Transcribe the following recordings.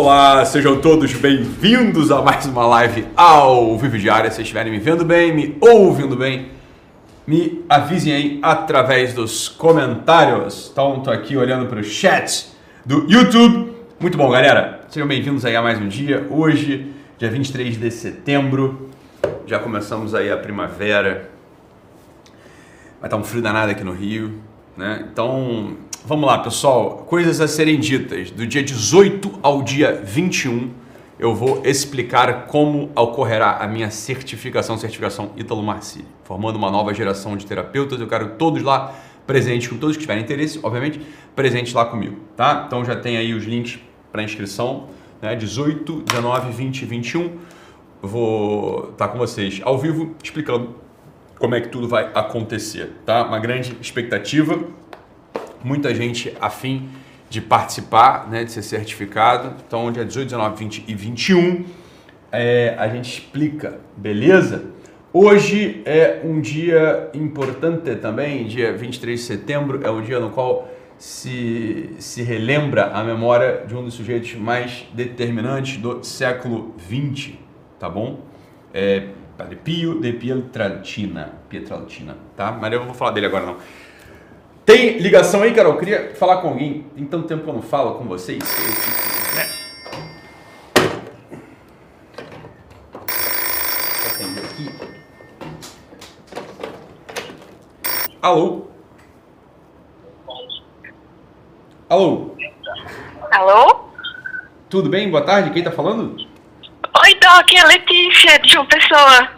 Olá, sejam todos bem-vindos a mais uma live ao Vivo Diário. Se estiverem me vendo bem, me ouvindo bem, me avisem aí através dos comentários. Então, tô aqui olhando para o chat do YouTube. Muito bom, galera. Sejam bem-vindos aí a mais um dia. Hoje, dia 23 de setembro, já começamos aí a primavera. Vai estar um frio danado aqui no Rio, né? Então, vamos lá, pessoal. Coisas a serem ditas. Do dia 18 ao dia 21, eu vou explicar como ocorrerá a minha certificação, certificação Ítalo Marci, formando uma nova geração de terapeutas. Eu quero todos lá presentes, com todos que tiverem interesse, obviamente, presentes lá comigo, tá? Então já tem aí os links para inscrição, né? 18, 19, 20 e 21. Eu vou estar com vocês ao vivo explicando como é que tudo vai acontecer, tá? Uma grande expectativa, muita gente afim de participar, né, de ser certificado. Então, dia 18, 19, 20 e 21, é, a gente explica, beleza? Hoje é um dia importante também, dia 23 de setembro, é o dia no qual se, se relembra a memória de um dos sujeitos mais determinantes do século 20, tá bom? É, Padre Pio de Pietralcina, Pietralcina, tá? Mas eu não vou falar dele agora não. Tem ligação aí, Carol? Eu queria falar com alguém. Tem tanto tempo que eu não falo com vocês. Atender aqui. Alô? Alô? Alô? Tudo bem? Boa tarde. Quem tá falando? Oi, Doc, é Letícia, de João Pessoa.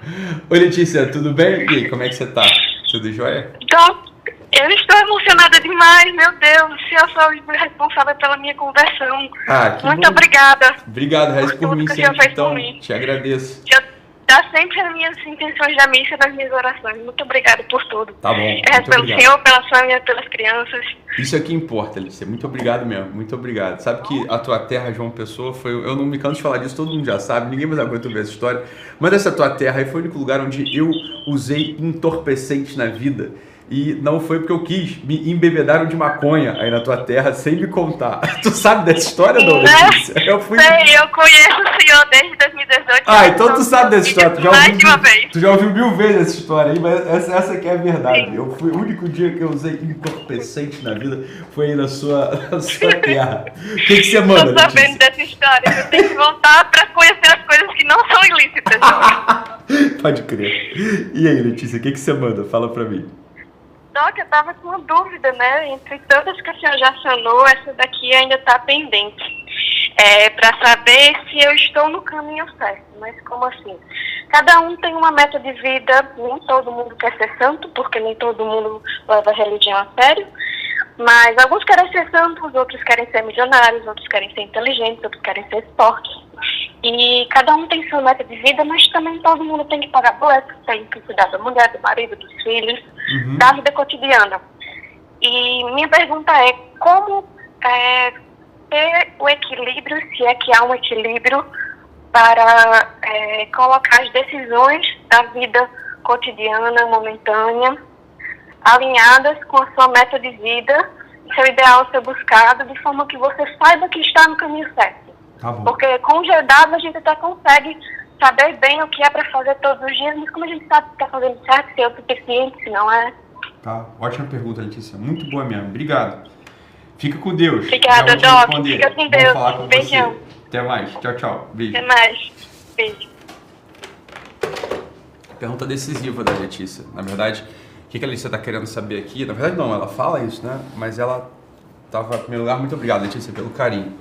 Oi, Letícia. Tudo bem? E aí, como é que você tá? Tudo jóia? Doc, eu estou emocionada demais, meu Deus. O senhor foi responsável pela minha conversão. Ah, que Muito bom. obrigada. Obrigado, reze por por mim sempre. Então, mim. te agradeço. Já dá sempre as minhas intenções da missa nas minhas orações. Muito obrigada por tudo. Tá bom. Rezo pelo obrigado. senhor, pela família, pelas crianças. Isso é que importa, Alicia. Muito obrigado mesmo. Muito obrigado. Sabe que a tua terra, João Pessoa, foi. Eu não me canso de falar disso, todo mundo já sabe, ninguém mais aguenta ver essa história. Mas essa tua terra aí foi o único lugar onde eu usei entorpecentes na vida. E não foi porque eu quis. Me embebedaram de maconha aí na tua terra sem me contar. Tu sabe dessa história, não, Né? Letícia? Eu fui. Sei, eu conheço o senhor desde 2018. Ah, então tu sabe dessa história. Tu já, ouviu, vez. tu já ouviu mil vezes essa história aí, mas essa, essa que é a verdade. Eu fui, o único dia que eu usei entorpecente na vida foi aí na sua, na sua terra. O que, que você manda, Tô sabendo Letícia? dessa história. Eu tenho que voltar pra conhecer as coisas que não são ilícitas. Pode crer. E aí, Letícia, o que, que você manda? Fala pra mim. Que eu tava com uma dúvida, né? Entre todas que a senhora já sanou, essa daqui ainda tá pendente. É, para saber se eu estou no caminho certo. Mas como assim? Cada um tem uma meta de vida, nem todo mundo quer ser santo, porque nem todo mundo leva a religião a sério. Mas alguns querem ser santos, outros querem ser milionários, outros querem ser inteligentes, outros querem ser fortes. E cada um tem sua meta de vida, mas também todo mundo tem que pagar boletos, tem que cuidar da mulher, do marido, dos filhos, Uhum. da vida cotidiana. E minha pergunta é como é, ter o equilíbrio, se é que há um equilíbrio, para é, colocar as decisões da vida cotidiana, momentânea, alinhadas com a sua meta de vida, seu ideal ser buscado, de forma que você saiba que está no caminho certo. Tá bom. Porque com o GW a gente até consegue saber bem o que é para fazer todos os dias, mas como a gente sabe que está fazendo certo, se é o suficiente, se não é. Tá, ótima pergunta, Letícia. Muito boa mesmo. Obrigado. Fica com Deus. Obrigada, Doc. responder. Fica com Deus. falar com Beijão. você. Até mais. Tchau, tchau. Beijo. Até mais. Beijo. Pergunta decisiva da Letícia. Na verdade, o que que a Letícia está querendo saber aqui? Na verdade, não, ela fala isso, né? Mas ela estava, em primeiro lugar, muito obrigado, Letícia, pelo carinho.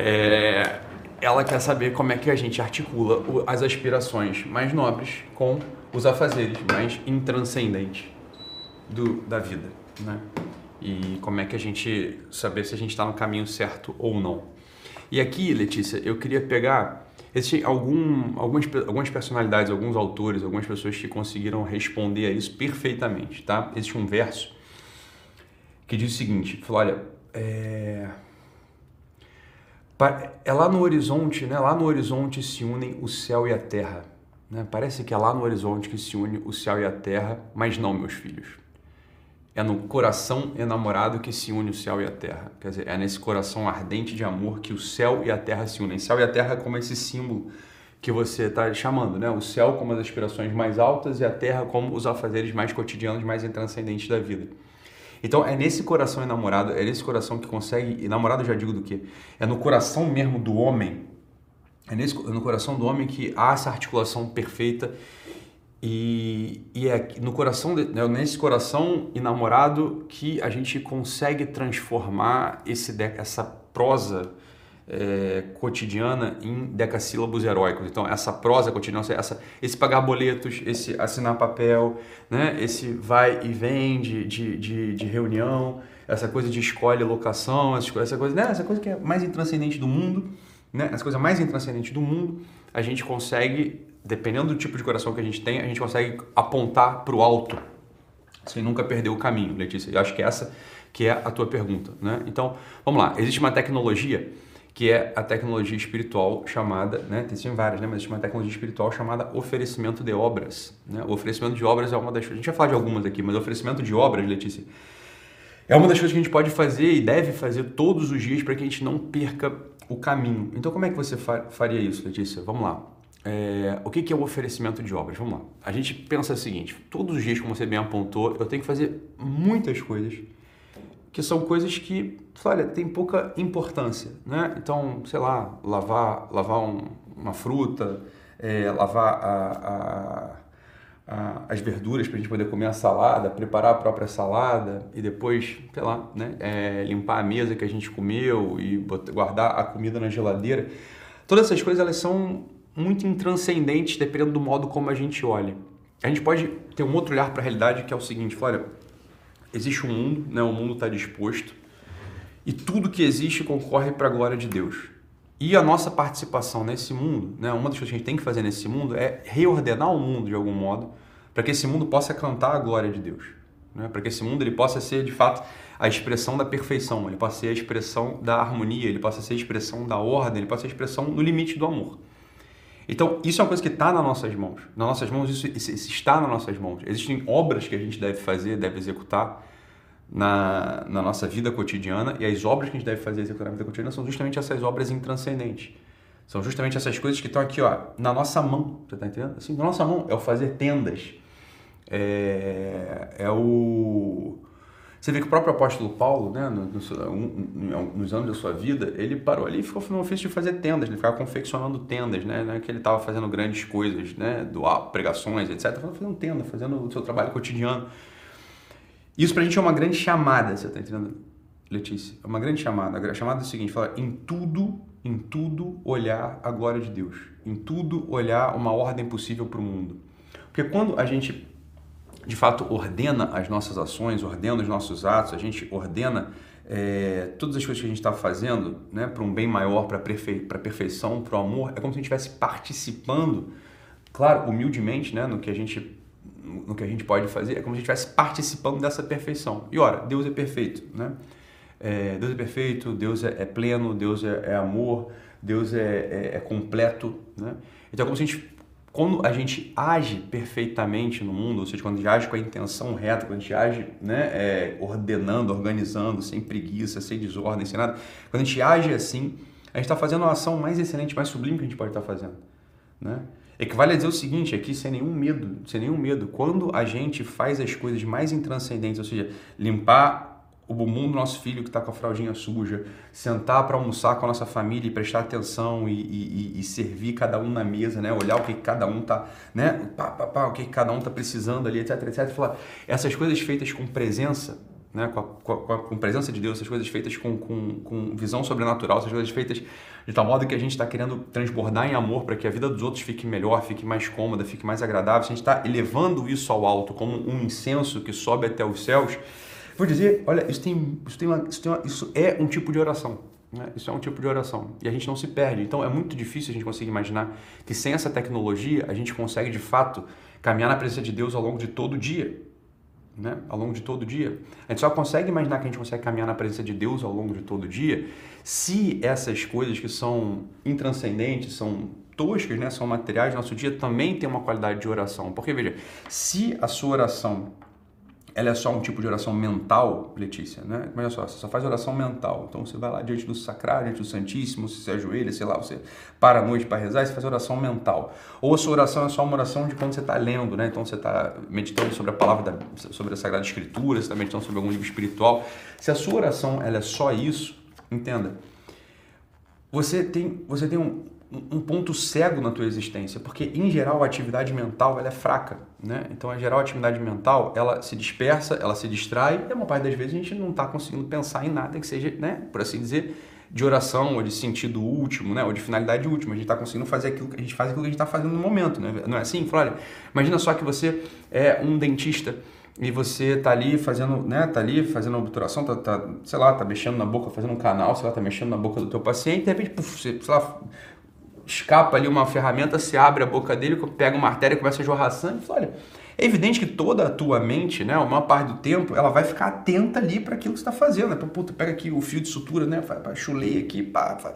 É, ela quer saber como é que a gente articula as aspirações mais nobres com os afazeres mais intranscendentes do, da vida, né? E como é que a gente saber se a gente está no caminho certo ou não. E aqui, Letícia, eu queria pegar existem algum, algumas, algumas personalidades, alguns autores, algumas pessoas que conseguiram responder a isso perfeitamente, tá? Existe um verso que diz o seguinte, falou, olha, é... é lá no horizonte, né? Lá no horizonte se unem o céu e a terra, né? Parece que é lá no horizonte que se une o céu e a terra, mas não, meus filhos é no coração enamorado que se une o céu e a terra. Quer dizer, é nesse coração ardente de amor que o céu e a terra se unem. Céu e a terra como esse símbolo que você está chamando, né? O céu como as aspirações mais altas e a terra como os afazeres mais cotidianos, mais intranscendentes da vida. Então é nesse coração enamorado, é nesse coração que consegue, enamorado já digo do que? É no coração mesmo do homem, é nesse, no coração do homem que há essa articulação perfeita e, e é no coração, né, nesse coração enamorado que a gente consegue transformar esse, essa prosa é, cotidiana em decassílabos heróicos. Então, essa prosa cotidiana, essa, esse pagar boletos, esse assinar papel, né, esse vai e vem de, de, de, de reunião, essa coisa de escolhe locação, essa coisa, né, essa coisa que é mais intranscendente do mundo, né, essa coisa mais intranscendente do mundo, a gente consegue dependendo do tipo de coração que a gente tem, a gente consegue apontar para o alto, sem nunca perder o caminho, Letícia. Eu acho que essa que é a tua pergunta, né? Então, vamos lá. Existe uma tecnologia que é a tecnologia espiritual chamada, né? Tem várias, né? Mas existe uma tecnologia espiritual chamada oferecimento de obras. Né? O oferecimento de obras é uma das. A gente vai falar de algumas aqui, mas oferecimento de obras, Letícia, é uma das coisas que a gente pode fazer e deve fazer todos os dias para que a gente não perca o caminho. Então, como é que você faria isso, Letícia? Vamos lá. É, o que é o oferecimento de obras? Vamos lá. A gente pensa o seguinte: todos os dias, como você bem apontou, eu tenho que fazer muitas coisas que são coisas que, olha, tem pouca importância, né? Então, sei lá, lavar, lavar um, uma fruta, é, lavar a, a, a, as verduras para a gente poder comer a salada, preparar a própria salada e depois, sei lá, né? É, limpar a mesa que a gente comeu e botar, guardar a comida na geladeira. Todas essas coisas elas são muito intranscendentes dependendo do modo como a gente olha. A gente pode ter um outro olhar para a realidade que é o seguinte, Flávia, existe um mundo, né? o mundo está disposto e tudo que existe concorre para a glória de Deus. E a nossa participação nesse mundo, né? uma das coisas que a gente tem que fazer nesse mundo é reordenar o mundo de algum modo para que esse mundo possa cantar a glória de Deus. Né? Para que esse mundo ele possa ser de fato a expressão da perfeição, ele possa ser a expressão da harmonia, ele possa ser a expressão da ordem, ele possa ser a expressão no limite do amor. Então, isso é uma coisa que está nas nossas mãos. Nas nossas mãos, isso, isso, isso, está nas nossas mãos. Existem obras que a gente deve fazer, deve executar na, na nossa vida cotidiana, e as obras que a gente deve fazer executar na vida cotidiana são justamente essas obras intranscendentes. São justamente essas coisas que estão aqui, ó, na nossa mão. Você está entendendo? Assim, na nossa mão. É o fazer tendas. É, é o você vê que o próprio apóstolo Paulo, né, nos, nos anos da sua vida, ele parou ali e ficou no ofício de fazer tendas, ele ficava confeccionando tendas, né, né que ele estava fazendo grandes coisas, né, doar pregações, etc. Fazendo tenda, fazendo o seu trabalho cotidiano. Isso para a gente é uma grande chamada, você está entendendo, Letícia? É uma grande chamada. A chamada é o seguinte, fala, em tudo, em tudo olhar a glória de Deus. Em tudo olhar uma ordem possível para o mundo. Porque quando a gente de fato ordena as nossas ações, ordena os nossos atos, a gente ordena é, todas as coisas que a gente está fazendo né, para um bem maior, para perfe a perfeição, para o amor, é como se a gente estivesse participando, claro, humildemente, né, no que a gente no que a gente pode fazer, é como se a gente estivesse participando dessa perfeição. E ora, Deus é perfeito, né? É, Deus é perfeito, Deus é, é pleno, Deus é, é amor, Deus é, é, é completo, né? Então é como se a gente quando a gente age perfeitamente no mundo, ou seja, quando a gente age com a intenção reta, quando a gente age né, é, ordenando, organizando, sem preguiça, sem desordem, sem nada, quando a gente age assim, a gente está fazendo a ação mais excelente, mais sublime que a gente pode estar tá fazendo. Né? Equivale a dizer o seguinte aqui, sem nenhum medo, sem nenhum medo, quando a gente faz as coisas mais intranscendentes, ou seja, limpar o bumbum do nosso filho que está com a fraldinha suja, sentar para almoçar com a nossa família e prestar atenção e, e, e, servir cada um na mesa, né? olhar o que cada um está, né? pá, pá, pá, o que cada um está precisando ali, etc, etc. Falar, essas coisas feitas com presença, né? com, a, com, a, com presença de Deus, essas coisas feitas com, com, com visão sobrenatural, essas coisas feitas de tal modo que a gente está querendo transbordar em amor para que a vida dos outros fique melhor, fique mais cômoda, fique mais agradável, se a gente está elevando isso ao alto como um incenso que sobe até os céus, Vou dizer, olha, isso, tem, isso, tem uma, isso, tem uma, isso é um tipo de oração. Né? Isso é um tipo de oração. E a gente não se perde. Então é muito difícil a gente conseguir imaginar que sem essa tecnologia a gente consegue de fato caminhar na presença de Deus ao longo de todo o dia. Né? Ao longo de todo o dia. A gente só consegue imaginar que a gente consegue caminhar na presença de Deus ao longo de todo o dia se essas coisas que são intranscendentes, são toscas, né? são materiais nosso dia, também tem uma qualidade de oração. Porque veja, se a sua oração ela é só um tipo de oração mental, Letícia, né? Olha só, você só faz oração mental. Então você vai lá diante do sacrário, diante do Santíssimo, você se ajoelha, sei lá, você para a noite para rezar você faz oração mental. Ou a sua oração é só uma oração de quando você está lendo, né? Então você está meditando sobre a palavra, da, sobre a Sagrada Escritura, você está meditando sobre algum livro espiritual. Se a sua oração ela é só isso, entenda, você tem, você tem um, um ponto cego na tua existência, porque em geral a atividade mental ela é fraca, né? Então, em geral a atividade mental ela se dispersa, ela se distrai e a maior parte das vezes a gente não está conseguindo pensar em nada que seja, né, por assim dizer, de oração ou de sentido último, né, ou de finalidade última. A gente está conseguindo fazer aquilo que a gente faz aquilo que a gente está fazendo no momento, né? Não é assim? Olha, imagina só que você é um dentista e você tá ali fazendo, né, tá ali fazendo obturação, tá, tá, sei lá, tá mexendo na boca, fazendo um canal, sei lá, tá mexendo na boca do teu paciente, de repente, puf, você, sei lá, escapa ali uma ferramenta, se abre a boca dele, pega uma artéria e começa a jorrar sangue. Olha, é evidente que toda a tua mente, né, a maior parte do tempo, ela vai ficar atenta ali para aquilo que está fazendo. Né? Puta, pega aqui o fio de sutura, né, chulei aqui, pá, pá.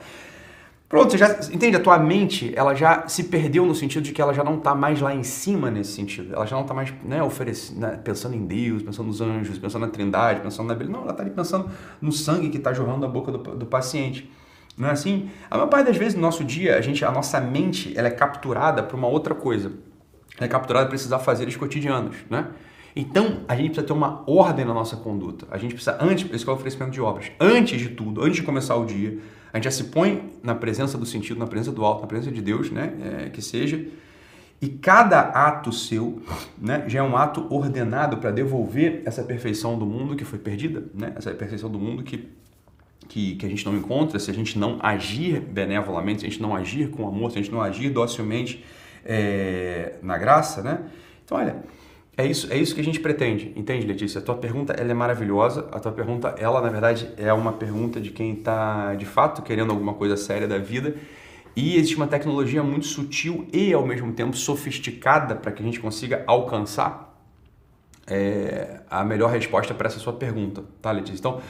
Pronto, você já entende? A tua mente, ela já se perdeu no sentido de que ela já não está mais lá em cima nesse sentido. Ela já não está mais né, oferecendo, né, pensando em Deus, pensando nos anjos, pensando na trindade, pensando na beleza. Não, ela está ali pensando no sangue que está jorrando da boca do, do paciente. Não é assim? A maior parte das vezes no nosso dia, a, gente, a nossa mente ela é capturada por uma outra coisa. Ela é capturada para precisar fazeres cotidianos, né? Então, a gente precisa ter uma ordem na nossa conduta. A gente precisa, antes, esse é o oferecimento de obras, antes de tudo, antes de começar o dia, a gente já se põe na presença do sentido, na presença do alto, na presença de Deus, né? É, que seja. E cada ato seu né, já é um ato ordenado para devolver essa perfeição do mundo que foi perdida, né? essa perfeição do mundo que que, que a gente não encontra se a gente não agir benevolamente, se a gente não agir com amor, se a gente não agir docilmente é, na graça, né? Então, olha, é isso, é isso que a gente pretende, entende, Letícia? A tua pergunta ela é maravilhosa. A tua pergunta, ela na verdade é uma pergunta de quem está de fato querendo alguma coisa séria da vida. E existe uma tecnologia muito sutil e ao mesmo tempo sofisticada para que a gente consiga alcançar é, a melhor resposta para essa sua pergunta, tá, Letícia? Então,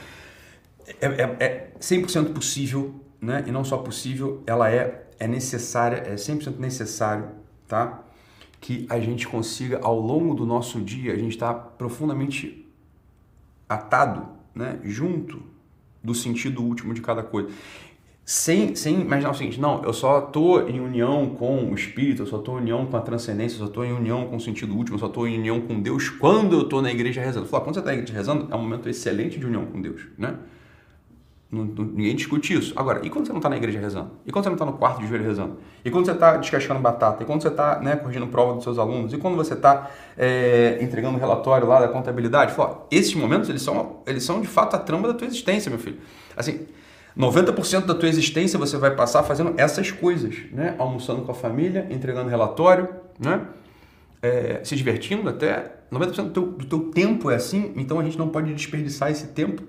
é, é, é 100% possível, né? E não só possível, ela é, é necessária, é 100% necessário, tá? Que a gente consiga, ao longo do nosso dia, a gente está profundamente atado, né? Junto do sentido último de cada coisa. Sem, sem imaginar o seguinte, não, eu só estou em união com o Espírito, eu só estou em união com a transcendência, eu só estou em união com o sentido último, eu só estou em união com Deus quando eu estou na igreja rezando. Fala, quando você está na igreja rezando, é um momento excelente de união com Deus, né? Ninguém discute isso. Agora, e quando você não está na igreja rezando? E quando você não está no quarto de joelho rezando? E quando você está descascando batata? E quando você está né, corrigindo prova dos seus alunos? E quando você está é, entregando relatório lá da contabilidade? Fala, esses momentos, eles são, eles são de fato a trama da tua existência, meu filho. Assim, 90% da tua existência você vai passar fazendo essas coisas, né? Almoçando com a família, entregando relatório, né? É, se divertindo até. 90% do teu, do teu tempo é assim, então a gente não pode desperdiçar esse tempo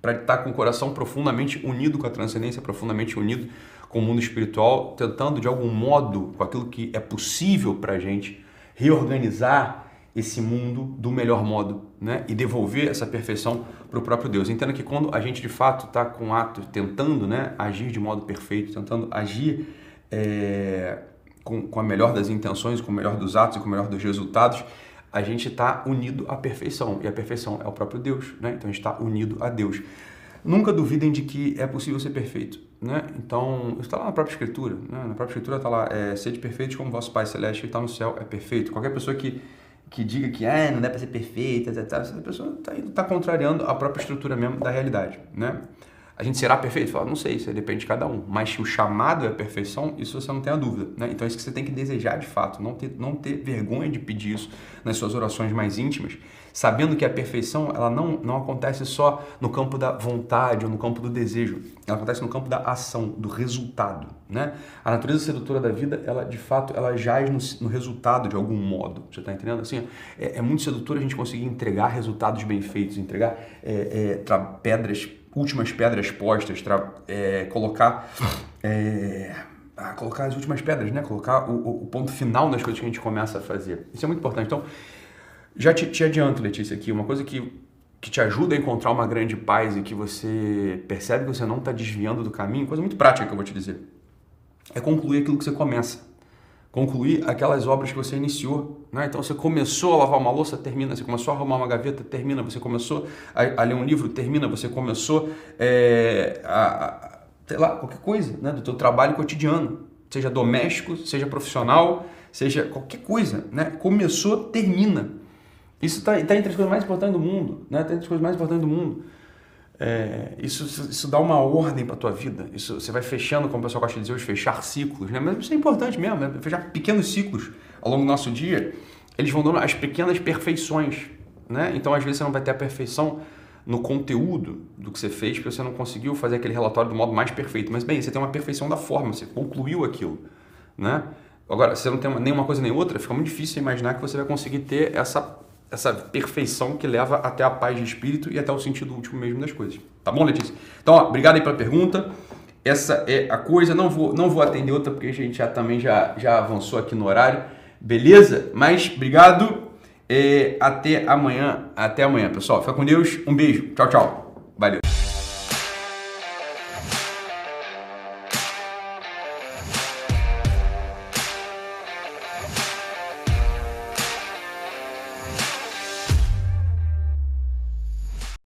para estar com o coração profundamente unido com a transcendência, profundamente unido com o mundo espiritual, tentando de algum modo, com aquilo que é possível para a gente, reorganizar esse mundo do melhor modo, né? E devolver essa perfeição para o próprio Deus. Entenda que quando a gente de fato está com ato tentando, né, agir de modo perfeito, tentando agir é, com, com a melhor das intenções, com o melhor dos atos e com o melhor dos resultados, a gente está unido à perfeição. E a perfeição é o próprio Deus, né? Então a gente está unido a Deus. Nunca duvidem de que é possível ser perfeito, né? Então, isso está lá na própria Escritura, né? Na própria Escritura está lá, é, sede perfeitos como vosso Pai Celeste que está no céu é perfeito. Qualquer pessoa que, que diga que ah, não dá para ser perfeita, essa pessoa está tá contrariando a própria estrutura mesmo da realidade, né? A gente será perfeito? Fala, não sei, isso depende de cada um. Mas se o chamado é perfeição, isso você não tem a dúvida. Né? Então é isso que você tem que desejar de fato, não ter, não ter vergonha de pedir isso nas suas orações mais íntimas, sabendo que a perfeição ela não, não acontece só no campo da vontade ou no campo do desejo, ela acontece no campo da ação, do resultado. Né? A natureza sedutora da vida, ela de fato, ela jaz no, no resultado de algum modo. Você está entendendo? Assim, é, é, muito sedutor a gente conseguir entregar resultados bem feitos, entregar é, é, pedras últimas pedras postas, é, colocar. É, colocar as últimas pedras, né? Colocar o, o, ponto final nas coisas que a gente começa a fazer. Isso é muito importante. Então, já te, te adianto, Letícia, aqui, uma coisa que, que te ajuda a encontrar uma grande paz e que você percebe que você não está desviando do caminho, coisa muito prática que eu vou te dizer, é concluir aquilo que você começa. Concluir aquelas obras que você iniciou. Né? Então você começou a lavar uma louça, termina. Você começou a arrumar uma gaveta, termina. Você começou a, a ler um livro, termina. Você começou é, a, a, lá, qualquer coisa né? do teu trabalho cotidiano, seja doméstico, seja profissional, seja qualquer coisa. Né? Começou, termina. Isso está tá entre as coisas mais importantes do mundo. Né? Está entre as coisas mais importantes do mundo. É, isso, isso dá uma ordem para a tua vida. Isso, você vai fechando, como o pessoal gosta de dizer, os fechar ciclos. Né? Mas isso é importante mesmo, né? fechar pequenos ciclos ao longo do nosso dia. Eles vão dando as pequenas perfeições. Né? Então, às vezes, você não vai ter a perfeição no conteúdo do que você fez, porque você não conseguiu fazer aquele relatório do modo mais perfeito. Mas, bem, você tem uma perfeição da forma, você concluiu aquilo. Né? Agora, se você não tem uma, nem uma coisa nem outra, fica muito difícil imaginar que você vai conseguir ter essa essa perfeição que leva até a paz de espírito e até o sentido último mesmo das coisas. Tá bom, Letícia? Então, ó, obrigado aí pela pergunta. Essa é a coisa. Não vou, não vou atender outra porque a gente já também já, já avançou aqui no horário. Beleza? Mas obrigado. É, até amanhã. Até amanhã, pessoal. Fica com Deus. Um beijo. Tchau, tchau. Valeu.